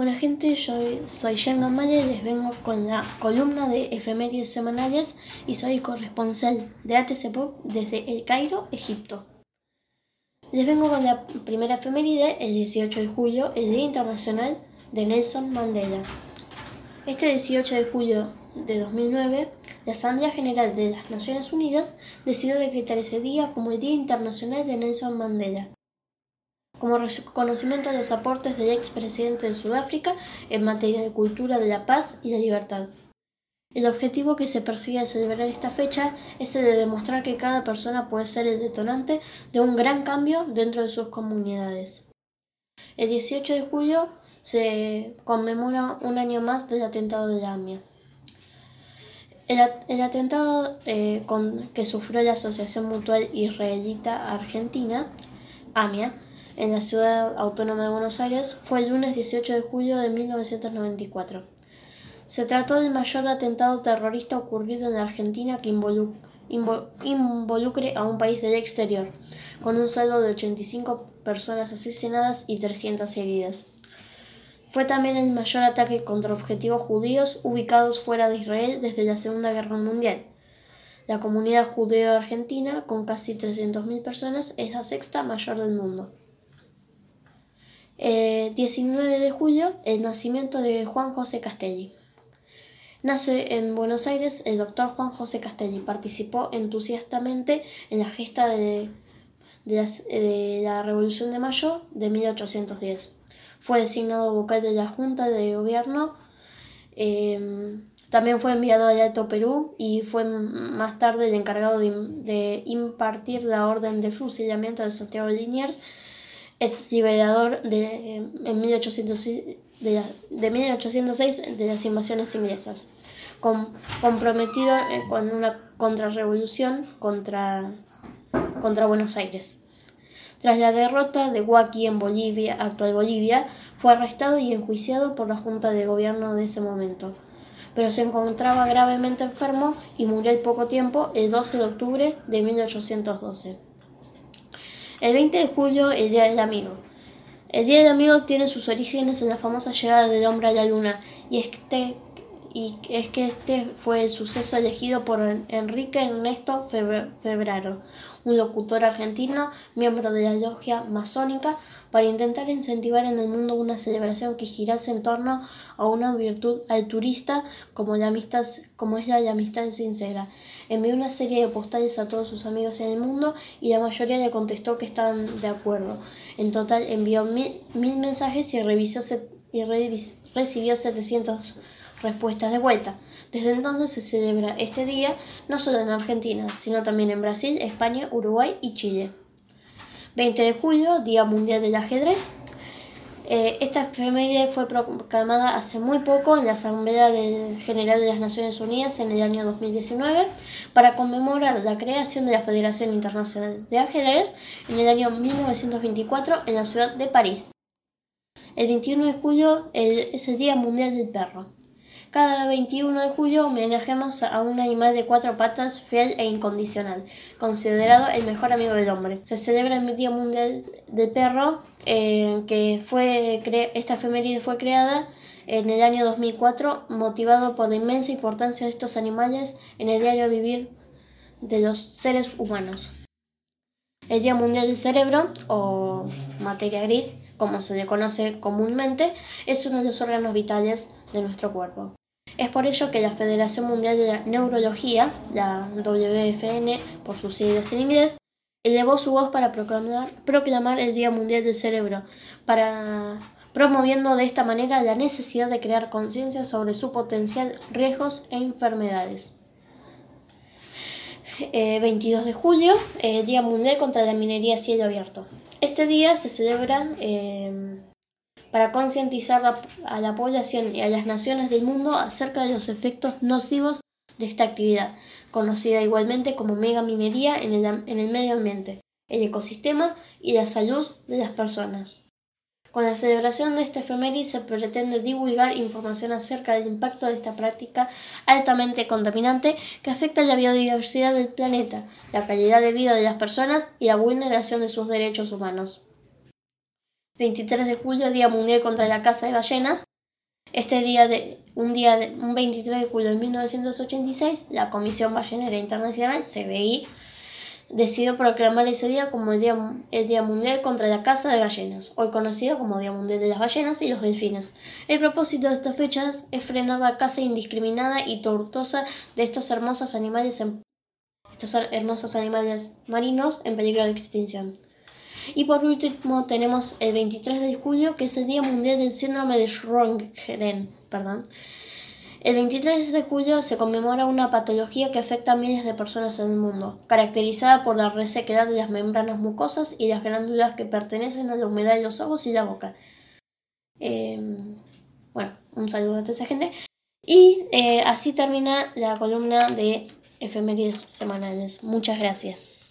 Buena gente, yo soy Gamale y les vengo con la columna de efemérides semanales y soy corresponsal de ATC desde El Cairo, Egipto. Les vengo con la primera efeméride, el 18 de julio, el Día Internacional de Nelson Mandela. Este 18 de julio de 2009, la Asamblea General de las Naciones Unidas decidió decretar ese día como el Día Internacional de Nelson Mandela como reconocimiento de los aportes del expresidente de Sudáfrica en materia de cultura de la paz y la libertad. El objetivo que se persigue al celebrar esta fecha es el de demostrar que cada persona puede ser el detonante de un gran cambio dentro de sus comunidades. El 18 de julio se conmemora un año más del atentado de la. El, atentado eh, que sufrió la Asociación Mutual Israelita Argentina, AMIA, en la ciudad autónoma de Buenos Aires fue el lunes 18 de julio de 1994. Se trató del mayor atentado terrorista ocurrido en Argentina que involucre a un país del exterior, con un saldo de 85 personas asesinadas y 300 heridas. Fue también el mayor ataque contra objetivos judíos ubicados fuera de Israel desde la Segunda Guerra Mundial. La comunidad judía argentina, con casi 300.000 personas, es la sexta mayor del mundo. 19 eh, de julio, el nacimiento de Juan José Castelli. Nace en Buenos Aires el doctor Juan José Castelli. Participó entusiastamente en la gesta de, la, Revolución de Mayo de 1810. Fue designado vocal de la Junta de Gobierno. Em, también fue enviado al Alto Perú y fue más tarde el encargado de, de impartir la orden de fusilamiento de Santiago de Liniers es liberador de, en 1806, de, de 1806 de las invasiones inglesas, comprometido eh, con una contrarrevolución contra, contra Buenos Aires. Tras la derrota de Huaki en Bolivia, actual Bolivia, fue arrestado y enjuiciado por la Junta de Gobierno de ese momento, pero se encontraba gravemente enfermo y murió al poco tiempo el 12 de octubre de 1812. El 20 de julio, el Día del Amigo. El Día del Amigo tiene sus orígenes en la famosa llegada del hombre a la luna, y este y es que este fue el suceso elegido por Enrique Ernesto Febraro, un locutor argentino, miembro de la logia masónica, para intentar incentivar en el mundo una celebración que girase en torno a una virtud altruista como, la amistad, como es la amistad sincera. Envió una serie de postales a todos sus amigos en el mundo y la mayoría le contestó que estaban de acuerdo. En total envió mil, mensajes y, revisó y recibió 700 respuestas de vuelta. Desde entonces se celebra este día no solo en Argentina, sino también en Brasil, España, Uruguay y Chile. 20 de julio, Día Mundial del Ajedrez. Eh, esta efeméride fue proclamada hace muy poco en la Asamblea General de las Naciones Unidas en el año 2019 para conmemorar la creación de la Federación Internacional de Ajedrez en el año 1924 en la ciudad de París. El 21 de julio es el Día Mundial del Perro. Cada 21 de julio homenajeamos a un animal de cuatro patas fiel e incondicional, considerado el mejor amigo del hombre. Se celebra el Día Mundial del Perro, eh, que fue esta efeméride fue creada en el año 2004, motivado por la inmensa importancia de estos animales en el diario vivir de los seres humanos. El Día Mundial del Cerebro, o materia gris, como se le conoce comúnmente, es uno de los órganos vitales de nuestro cuerpo. Es por ello que la Federación Mundial de Neurología, la WFN por sus siglas en inglés, elevó su voz para proclamar, proclamar el Día Mundial del Cerebro, para, promoviendo de esta manera la necesidad de crear conciencia sobre su potencial, riesgos e enfermedades. 22 eh, de julio, el Día Mundial contra la Minería a Cielo Abierto. Este día se celebra eh, para concientizar a la población y a las naciones del mundo acerca de los efectos nocivos de esta actividad, conocida igualmente como megaminería en el, en el medio ambiente, el ecosistema y la salud de las personas. Con la celebración de esta efeméride se pretende divulgar información acerca del impacto de esta práctica altamente contaminante que afecta la biodiversidad del planeta, la calidad de vida de las personas y la vulneración de sus derechos humanos. 23 de julio, Día Mundial contra la Caza de Ballenas. Este día de un día de, un 23 de julio de 1986, la Comisión Ballenera Internacional, CBI, decidió proclamar ese día como el día, el día, Mundial contra la caza de ballenas, hoy conocido como Día Mundial de las Ballenas y los Delfines. El propósito de estas fechas es frenar la caza indiscriminada y tortuosa de estos hermosos animales, estos hermosos animales marinos en peligro de extinción. Y por último tenemos el 23 de julio, que es el Día Mundial del Síndrome de Sjögren. Perdón. El 23 de julio se conmemora una patología que afecta a miles de personas en el mundo, caracterizada por la resequedad de las membranas mucosas y las glándulas que pertenecen a la humedad de los ojos y la boca. Em, bueno, un saludo a toda esa gente. Y eh, así termina la columna de efemérides semanales. Muchas gracias.